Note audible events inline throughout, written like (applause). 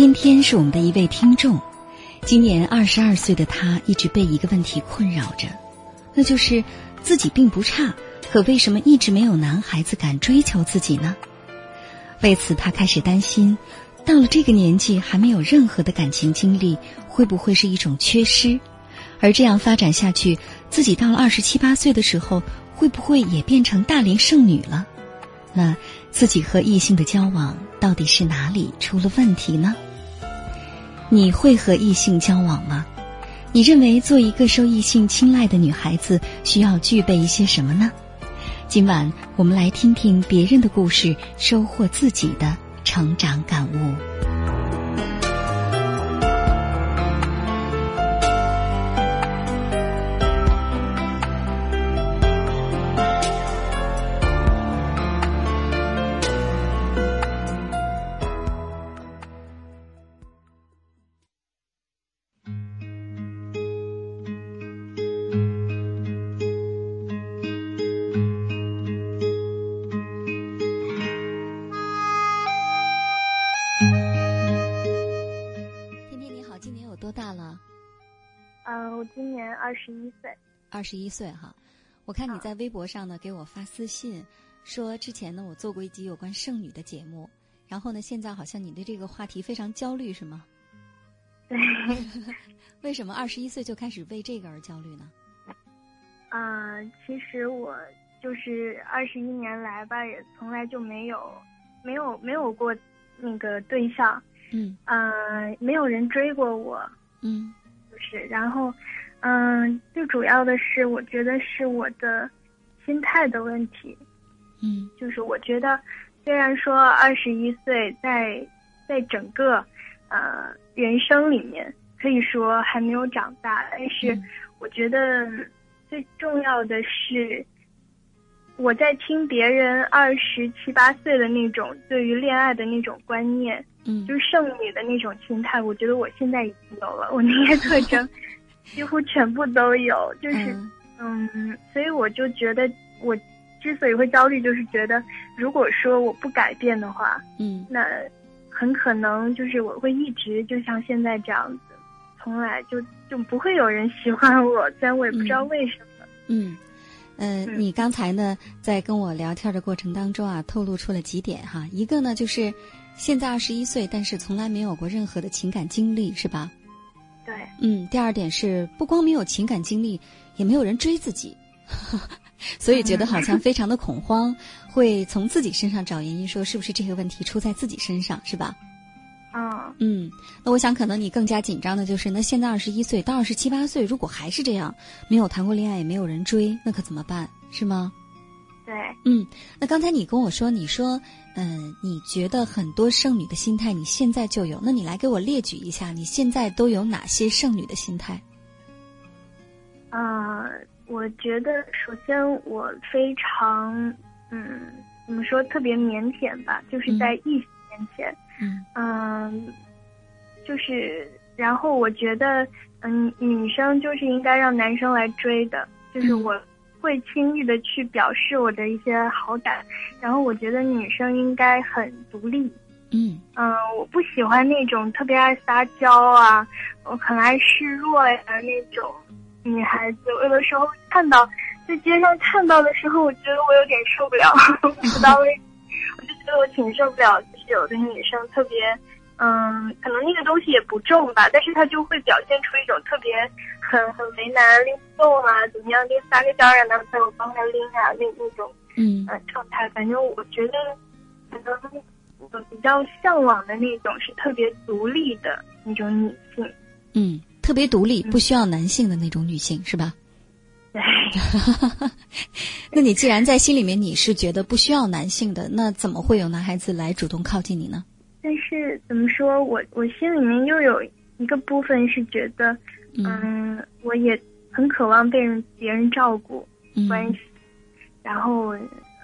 天天是我们的一位听众，今年二十二岁的他一直被一个问题困扰着，那就是自己并不差，可为什么一直没有男孩子敢追求自己呢？为此，他开始担心，到了这个年纪还没有任何的感情经历，会不会是一种缺失？而这样发展下去，自己到了二十七八岁的时候，会不会也变成大龄剩女了？那自己和异性的交往到底是哪里出了问题呢？你会和异性交往吗？你认为做一个受异性青睐的女孩子需要具备一些什么呢？今晚我们来听听别人的故事，收获自己的成长感悟。二十一岁，二十一岁哈，我看你在微博上呢给我发私信，说之前呢我做过一集有关剩女的节目，然后呢现在好像你对这个话题非常焦虑是吗？对，(laughs) 为什么二十一岁就开始为这个而焦虑呢？啊，其实我就是二十一年来吧，也从来就没有没有没有过那个对象，嗯，啊，没有人追过我，嗯，就是，然后。嗯，最主要的是，我觉得是我的心态的问题。嗯，就是我觉得，虽然说二十一岁，在在整个呃人生里面可以说还没有长大，但是我觉得最重要的是，我在听别人二十七八岁的那种对于恋爱的那种观念，嗯，就是剩女的那种心态，我觉得我现在已经有了，我那些特征。几乎全部都有，就是，嗯，所以我就觉得，我之所以会焦虑，就是觉得，如果说我不改变的话，嗯，那很可能就是我会一直就像现在这样子，从来就就不会有人喜欢我，虽然我也不知道为什么。嗯，嗯，你刚才呢在跟我聊天的过程当中啊，透露出了几点哈，一个呢就是现在二十一岁，但是从来没有过任何的情感经历，是吧？对，嗯，第二点是不光没有情感经历，也没有人追自己，(laughs) 所以觉得好像 (laughs) 非常的恐慌，会从自己身上找原因，说是不是这个问题出在自己身上，是吧？啊，嗯，那我想可能你更加紧张的就是，那现在二十一岁到二十七八岁，如果还是这样，没有谈过恋爱，也没有人追，那可怎么办？是吗？对，嗯，那刚才你跟我说，你说，嗯，你觉得很多剩女的心态，你现在就有，那你来给我列举一下，你现在都有哪些剩女的心态？啊，我觉得首先我非常，嗯，怎么说，特别腼腆吧，就是在异性面前，嗯，嗯，就是，然后我觉得，嗯，女生就是应该让男生来追的，就是我。会轻易的去表示我的一些好感，然后我觉得女生应该很独立。嗯嗯，我不喜欢那种特别爱撒娇啊，我很爱示弱呀那种女孩子。有的时候看到在街上看到的时候，我觉得我有点受不了，(laughs) 不知道为，我就觉得我挺受不了，就是有的女生特别。嗯，可能那个东西也不重吧，但是他就会表现出一种特别很很为难拎不动啊，怎么样拎撒个娇让男朋友帮他拎啊，那那种嗯状态。反正我觉得，可能我比较向往的那种是特别独立的那种女性。嗯，特别独立，不需要男性的那种女性，是吧？(laughs) 对。(laughs) 那你既然在心里面你是觉得不需要男性的，那怎么会有男孩子来主动靠近你呢？但是怎么说，我我心里面又有一个部分是觉得，嗯，我也很渴望被人别人照顾关系，然后，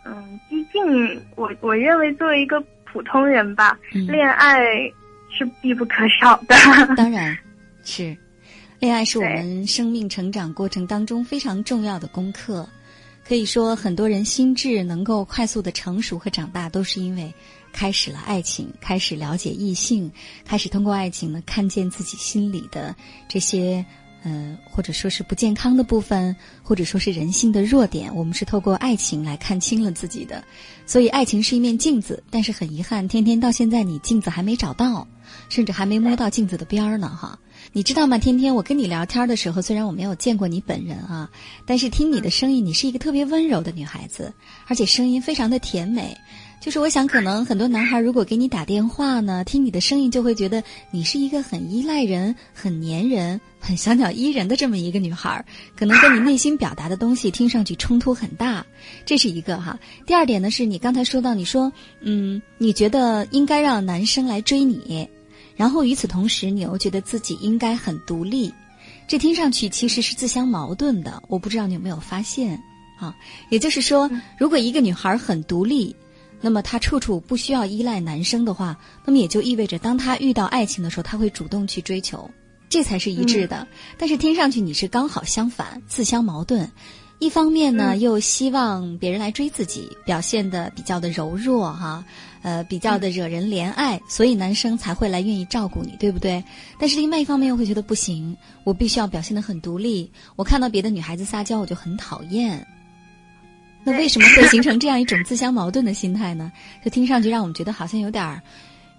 嗯，毕竟我我认为作为一个普通人吧，恋爱是必不可少的。当 (laughs) 然，是，恋爱是我们生命成长过程当中非常重要的功课。可以说，很多人心智能够快速的成熟和长大，都是因为。开始了爱情，开始了解异性，开始通过爱情呢，看见自己心里的这些，呃，或者说是不健康的部分，或者说是人性的弱点。我们是透过爱情来看清了自己的，所以爱情是一面镜子。但是很遗憾，天天到现在你镜子还没找到，甚至还没摸到镜子的边儿呢，哈。你知道吗？天天我跟你聊天的时候，虽然我没有见过你本人啊，但是听你的声音，你是一个特别温柔的女孩子，而且声音非常的甜美。就是我想，可能很多男孩如果给你打电话呢，听你的声音就会觉得你是一个很依赖人、很粘人、很小鸟依人的这么一个女孩，可能跟你内心表达的东西听上去冲突很大，这是一个哈。第二点呢，是你刚才说到，你说嗯，你觉得应该让男生来追你，然后与此同时，你又觉得自己应该很独立，这听上去其实是自相矛盾的。我不知道你有没有发现啊？也就是说，如果一个女孩很独立。那么她处处不需要依赖男生的话，那么也就意味着，当她遇到爱情的时候，她会主动去追求，这才是一致的。但是听上去你是刚好相反，自相矛盾。一方面呢，又希望别人来追自己，表现的比较的柔弱哈，呃，比较的惹人怜爱，所以男生才会来愿意照顾你，对不对？但是另外一方面又会觉得不行，我必须要表现的很独立。我看到别的女孩子撒娇，我就很讨厌。那为什么会形成这样一种自相矛盾的心态呢？就听上去让我们觉得好像有点儿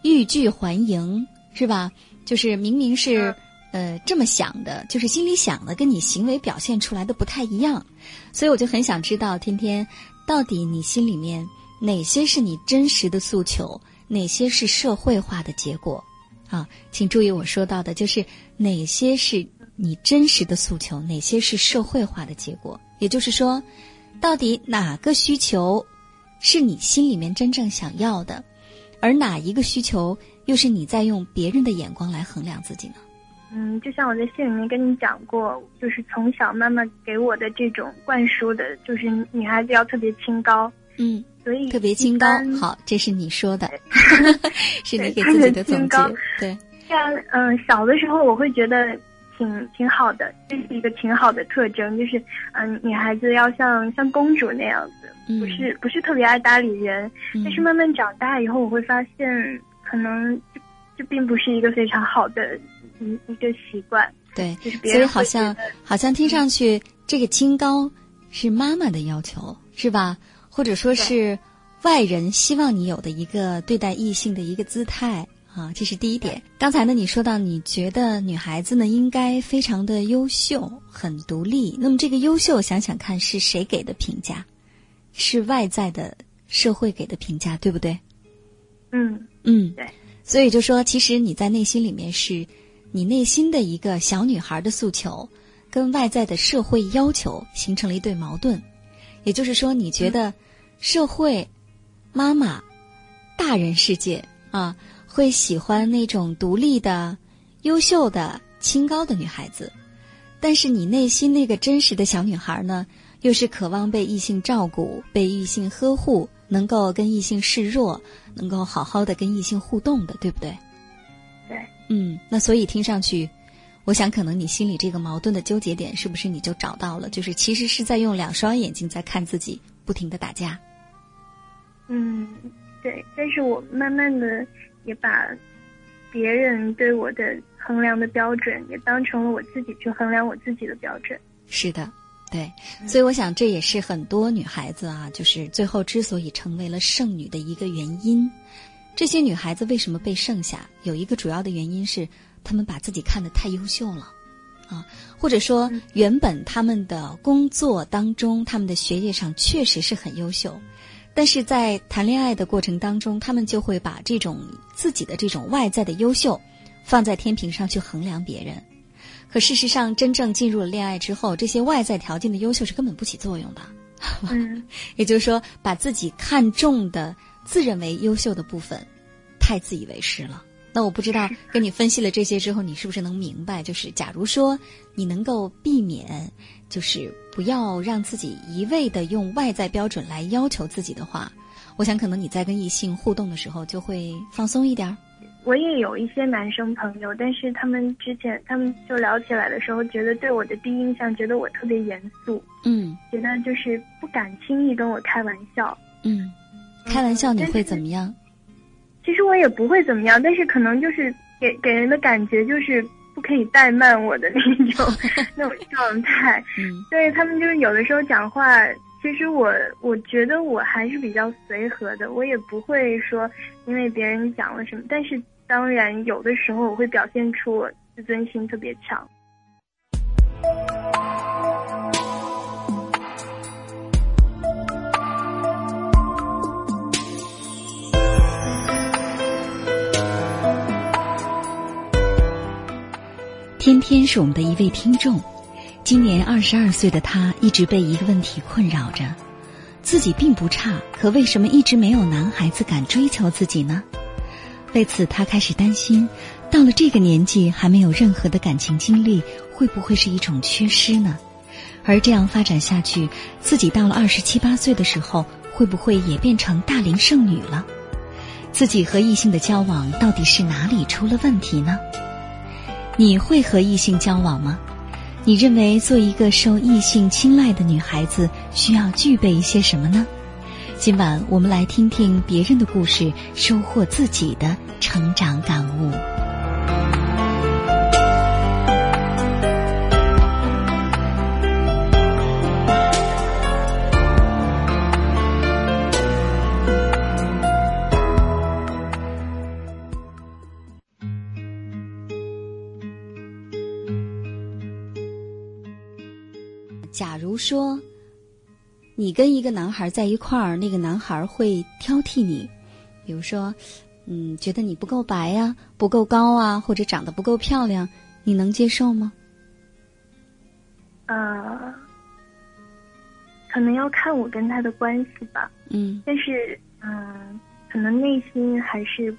欲拒还迎，是吧？就是明明是呃这么想的，就是心里想的，跟你行为表现出来的不太一样。所以我就很想知道，天天到底你心里面哪些是你真实的诉求，哪些是社会化的结果？啊，请注意我说到的，就是哪些是你真实的诉求，哪些是社会化的结果？也就是说。到底哪个需求是你心里面真正想要的，而哪一个需求又是你在用别人的眼光来衡量自己呢？嗯，就像我在信里面跟你讲过，就是从小妈妈给我的这种灌输的，就是女孩子要特别清高。嗯，所以特别清高。好，这是你说的，是你给自己的总结。对，(laughs) 像嗯，小的时候我会觉得。挺挺好的，这是一个挺好的特征，就是嗯，女孩子要像像公主那样子，不是不是特别爱搭理人。但是慢慢长大以后，我会发现，可能这并不是一个非常好的一一个习惯。对，就是所以好像好像听上去这个清高是妈妈的要求，是吧？或者说是外人希望你有的一个对待异性的一个姿态。啊，这是第一点。刚才呢，你说到你觉得女孩子呢应该非常的优秀，很独立。那么这个优秀，想想看是谁给的评价？是外在的社会给的评价，对不对？嗯嗯，对。所以就说，其实你在内心里面是，你内心的一个小女孩的诉求，跟外在的社会要求形成了一对矛盾。也就是说，你觉得社会、妈妈、大人世界啊。会喜欢那种独立的、优秀的、清高的女孩子，但是你内心那个真实的小女孩呢，又是渴望被异性照顾、被异性呵护，能够跟异性示弱，能够好好的跟异性互动的，对不对？对，嗯，那所以听上去，我想可能你心里这个矛盾的纠结点，是不是你就找到了？就是其实是在用两双眼睛在看自己，不停的打架。嗯，对，但是我慢慢的。也把别人对我的衡量的标准，也当成了我自己去衡量我自己的标准。是的，对，所以我想这也是很多女孩子啊，就是最后之所以成为了剩女的一个原因。这些女孩子为什么被剩下？有一个主要的原因是，她们把自己看得太优秀了，啊，或者说原本她们的工作当中，她们的学业上确实是很优秀。但是在谈恋爱的过程当中，他们就会把这种自己的这种外在的优秀，放在天平上去衡量别人。可事实上，真正进入了恋爱之后，这些外在条件的优秀是根本不起作用的，嗯，(laughs) 也就是说，把自己看重的、自认为优秀的部分，太自以为是了。那我不知道跟你分析了这些之后，你是不是能明白？就是假如说你能够避免，就是不要让自己一味的用外在标准来要求自己的话，我想可能你在跟异性互动的时候就会放松一点儿。我也有一些男生朋友，但是他们之前他们就聊起来的时候，觉得对我的第一印象，觉得我特别严肃，嗯觉得就是不敢轻易跟我开玩笑。嗯，开玩笑你会怎么样？其实我也不会怎么样，但是可能就是给给人的感觉就是不可以怠慢我的那种 (laughs) 那种状态。嗯对他们就是有的时候讲话，其实我我觉得我还是比较随和的，我也不会说因为别人讲了什么，但是当然有的时候我会表现出我自尊心特别强。天天是我们的一位听众，今年二十二岁的他一直被一个问题困扰着：自己并不差，可为什么一直没有男孩子敢追求自己呢？为此，他开始担心，到了这个年纪还没有任何的感情经历，会不会是一种缺失呢？而这样发展下去，自己到了二十七八岁的时候，会不会也变成大龄剩女了？自己和异性的交往到底是哪里出了问题呢？你会和异性交往吗？你认为做一个受异性青睐的女孩子需要具备一些什么呢？今晚我们来听听别人的故事，收获自己的成长感悟。说你跟一个男孩在一块儿，那个男孩会挑剔你，比如说，嗯，觉得你不够白呀、不够高啊，或者长得不够漂亮，你能接受吗？呃，可能要看我跟他的关系吧，嗯但是嗯、可能内心还是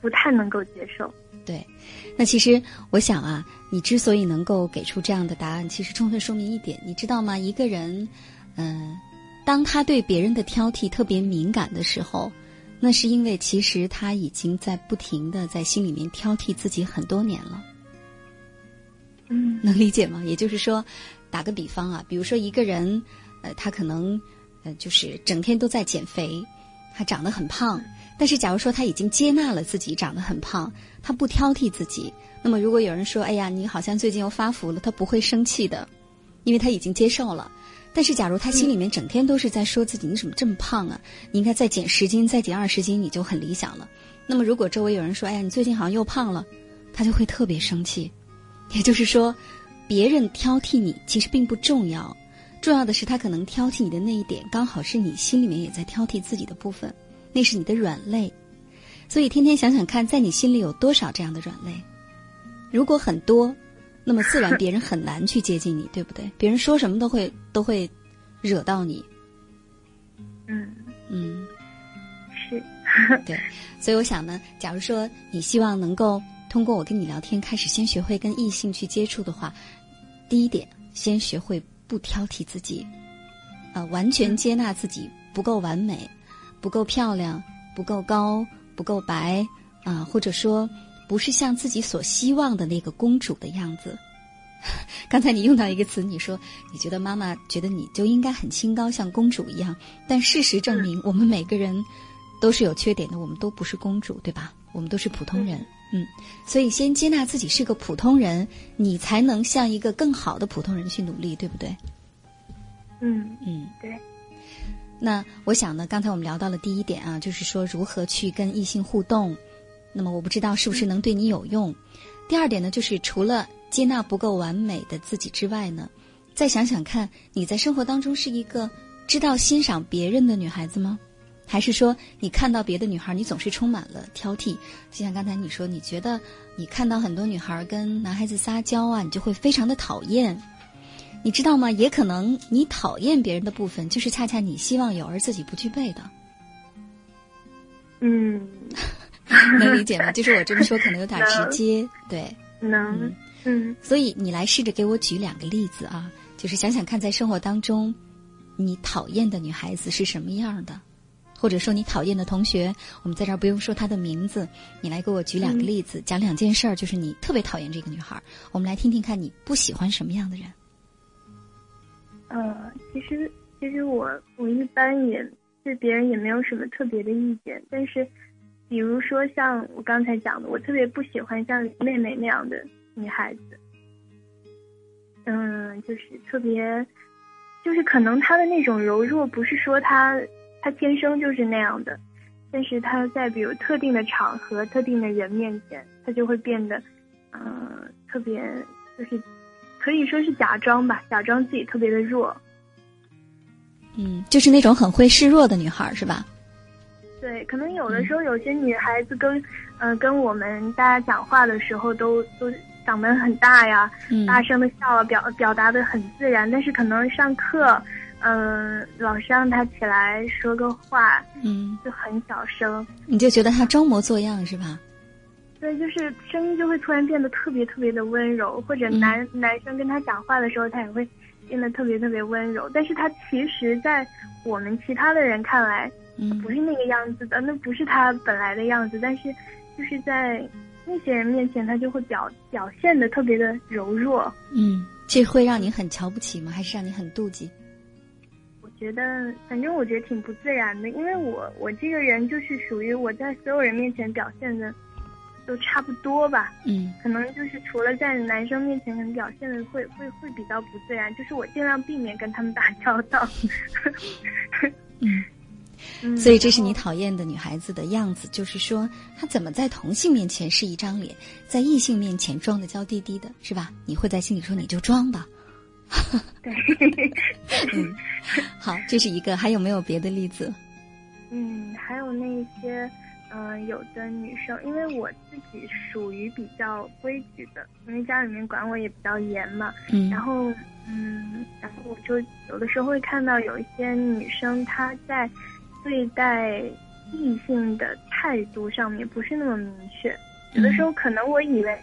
不太能够接受。对，那其实我想啊，你之所以能够给出这样的答案，其实充分说明一点，你知道吗？一个人，嗯、当他对别人的挑剔特别敏感的时候，那是因为其实他已经在不停的在心里面挑剔自己很多年了。嗯 (laughs) 能理解吗？也就是说，打个比方啊，比如说一个人，呃，他可能，呃，就是整天都在减肥，他长得很胖，但是假如说他已经接纳了自己长得很胖，他不挑剔自己，那么如果有人说，哎呀，你好像最近又发福了，他不会生气的，因为他已经接受了。但是，假如他心里面整天都是在说自己，你怎么这么胖啊？你应该再减十斤，再减二十斤，你就很理想了。那么，如果周围有人说，哎呀，你最近好像又胖了，他就会特别生气。也就是说，别人挑剔你其实并不重要，重要的是他可能挑剔你的那一点，刚好是你心里面也在挑剔自己的部分，那是你的软肋。所以天天想想看，在你心里有多少这样的软肋？如果很多，那么自然别人很难去接近你，对不对？别人说什么都会都会惹到你。嗯，嗯，是，(laughs) 对。所以我想呢，假如说你希望能够通过我跟你聊天，开始先学会跟异性去接触的话，第一点，先学会不挑剔自己，啊、完全接纳自己不够完美，不够漂亮，不够高，不够白，啊、或者说不是像自己所希望的那个公主的样子。(laughs) 刚才你用到一个词，你说你觉得妈妈觉得你就应该很清高，像公主一样。但事实证明，我们每个人都是有缺点的，我们都不是公主，对吧？我们都是普通人，嗯。所以先接纳自己是个普通人，你才能向一个更好的普通人去努力，对不对？嗯，嗯。对。那我想呢，刚才我们聊到了第一点啊，就是说如何去跟异性互动。那么我不知道是不是能对你有用。第二点呢，就是除了接纳不够完美的自己之外呢，再想想看，你在生活当中是一个知道欣赏别人的女孩子吗？还是说你看到别的女孩，你总是充满了挑剔？就像刚才你说，你觉得你看到很多女孩跟男孩子撒娇啊，你就会非常的讨厌。你知道吗？也可能你讨厌别人的部分，就是恰恰你希望有而自己不具备的。嗯，(laughs) 能理解吗？就是我这么说可能有点直接，对，能，嗯。所以你来试着给我举两个例子啊，就是想想看，在生活当中，你讨厌的女孩子是什么样的，或者说你讨厌的同学，我们在这儿不用说她的名字，你来给我举两个例子，讲两件事儿，就是你特别讨厌这个女孩，我们来听听看你不喜欢什么样的人。呃，其实其实我我一般也对别人也没有什么特别的意见，但是，比如说像我刚才讲的，我特别不喜欢像妹妹那样的女孩子，嗯，就是特别，就是可能她的那种柔弱，不是说她她天生就是那样的，但是她在比如特定的场合、特定的人面前，她就会变得，嗯，特别就是。可以说是假装吧，假装自己特别的弱。嗯，就是那种很会示弱的女孩，是吧？对，可能有的时候有些女孩子跟，嗯，跟我们大家讲话的时候都都嗓门很大呀，大声的笑啊，表表达的很自然，但是可能上课，嗯，老师让她起来说个话，嗯，就很小声，你就觉得她装模作样是吧？对，就是声音就会突然变得特别特别的温柔，或者男男生跟他讲话的时候，他也会变得特别特别温柔。但是他其实，在我们其他的人看来，不是那个样子的，那不是他本来的样子。但是，就是在那些人面前，他就会表表现的特别的柔弱。嗯，这会让你很瞧不起吗？还是让你很妒忌？我觉得，反正我觉得挺不自然的，因为我我这个人就是属于我在所有人面前表现的。都差不多吧，嗯，可能就是除了在男生面前，可能表现的会会会比较不自然，就是我尽量避免跟他们打交道。(laughs) (laughs) 嗯，所以这是你讨厌的女孩子的样子，就是说她怎么在同性面前是一张脸，在异性面前装的娇滴滴的，是吧？你会在心里说你就装吧。对，(laughs) 嗯，好，这是一个，还有没有别的例子？嗯，还有那些。嗯，有的女生，因为我自己属于比较规矩的，因为家里面管我也比较严嘛。嗯。然后，嗯，然后我就有的时候会看到有一些女生，她在对待异性的态度上面不是那么明确。有的时候可能我以为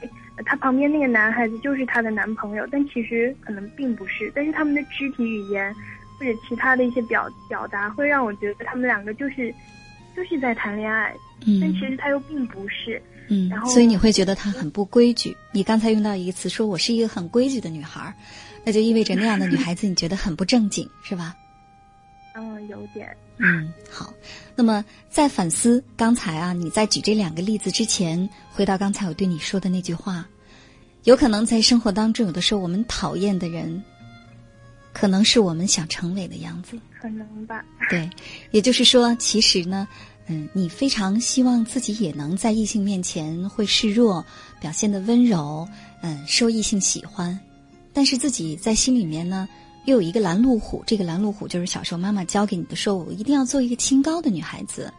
她旁边那个男孩子就是她的男朋友，但其实可能并不是。但是他们的肢体语言或者其他的一些表表达，会让我觉得他们两个就是就是在谈恋爱。嗯，但其实他又并不是，嗯，然后所以你会觉得他很不规矩。你刚才用到一个词，说我是一个很规矩的女孩，那就意味着那样的女孩子你觉得很不正经，是吧？(laughs) 嗯，有点。嗯，好。那么在反思刚才啊，你在举这两个例子之前，回到刚才我对你说的那句话，有可能在生活当中，有的时候我们讨厌的人，可能是我们想成为的样子。可能吧。对，也就是说，其实呢。嗯，你非常希望自己也能在异性面前会示弱，表现的温柔，嗯，受异性喜欢，但是自己在心里面呢，又有一个拦路虎。这个拦路虎就是小时候妈妈教给你的，说我一定要做一个清高的女孩子，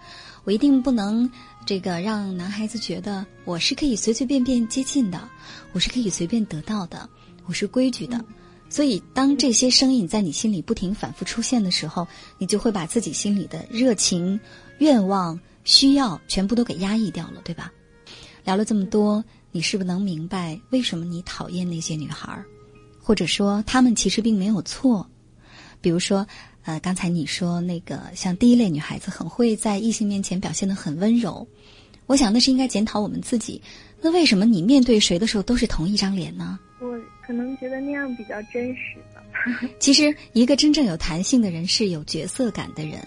我一定不能这个让男孩子觉得我是可以随随便便接近的，我是可以随便得到的，我是规矩的。所以，当这些声音在你心里不停反复出现的时候，你就会把自己心里的热情。愿望、需要全部都给压抑掉了，对吧？聊了这么多，你是不是能明白为什么你讨厌那些女孩儿？或者说，她们其实并没有错。比如说，呃，刚才你说那个像第一类女孩子，很会在异性面前表现的很温柔。我想那是应该检讨我们自己。那为什么你面对谁的时候都是同一张脸呢？我可能觉得那样比较真实吧。(laughs) 其实，一个真正有弹性的人是有角色感的人。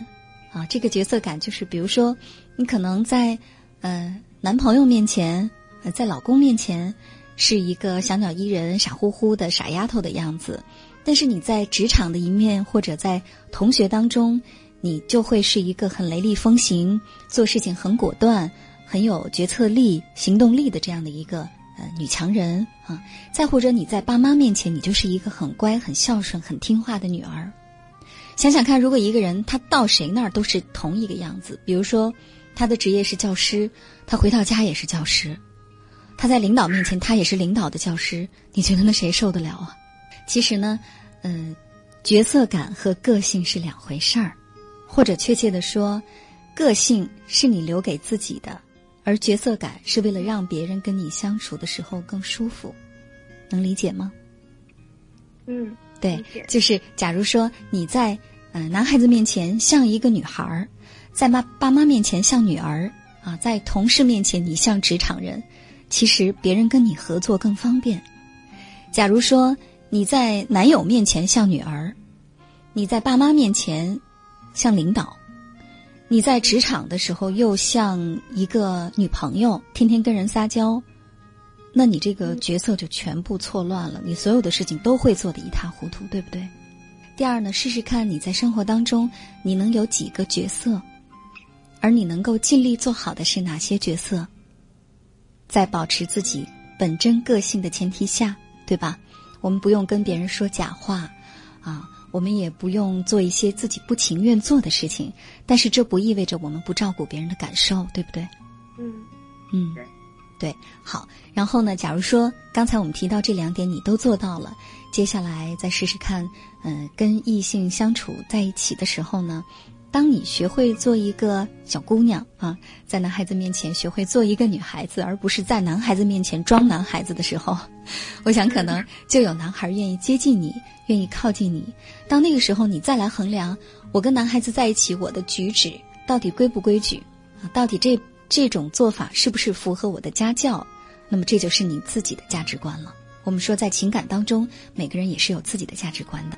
啊，这个角色感就是，比如说，你可能在，呃，男朋友面前，呃，在老公面前，是一个小鸟依人、傻乎乎的傻丫头的样子，但是你在职场的一面或者在同学当中，你就会是一个很雷厉风行、做事情很果断、很有决策力、行动力的这样的一个女强人啊。再或者你在爸妈面前，你就是一个很乖、很孝顺、很听话的女儿。想想看，如果一个人他到谁那儿都是同一个样子，比如说他的职业是教师，他回到家也是教师，他在领导面前他也是领导的教师，你觉得那谁受得了啊？其实呢，嗯，角色感和个性是两回事儿，或者确切的说，个性是你留给自己的，而角色感是为了让别人跟你相处的时候更舒服，能理解吗？嗯，对，就是假如说你在嗯男孩子面前像一个女孩儿，在妈爸妈面前像女儿啊，在同事面前你像职场人，其实别人跟你合作更方便。假如说。你在男友面前像女儿，你在爸妈面前像领导，你在职场的时候又像一个女朋友，天天跟人撒娇，那你这个角色就全部错乱了，你所有的事情都会做得一塌糊涂，对不对？第二呢，试试看你在生活当中你能有几个角色，而你能够尽力做好的是哪些角色，在保持自己本真个性的前提下，对吧？我们不用跟别人说假话，啊，我们也不用做一些自己不情愿做的事情，但是这不意味着我们不照顾别人的感受，对不对？嗯嗯，对，好。然后呢，假如说刚才我们提到这两点你都做到了，接下来再试试看，嗯，跟异性相处在一起的时候呢？当你学会做一个小姑娘啊，在男孩子面前学会做一个女孩子，而不是在男孩子面前装男孩子的时候，我想可能就有男孩愿意接近你，愿意靠近你。到那个时候，你再来衡量我跟男孩子在一起，我的举止到底规不规矩啊？到底这这种做法是不是符合我的家教？那么这就是你自己的价值观了。我们说，在情感当中，每个人也是有自己的价值观的。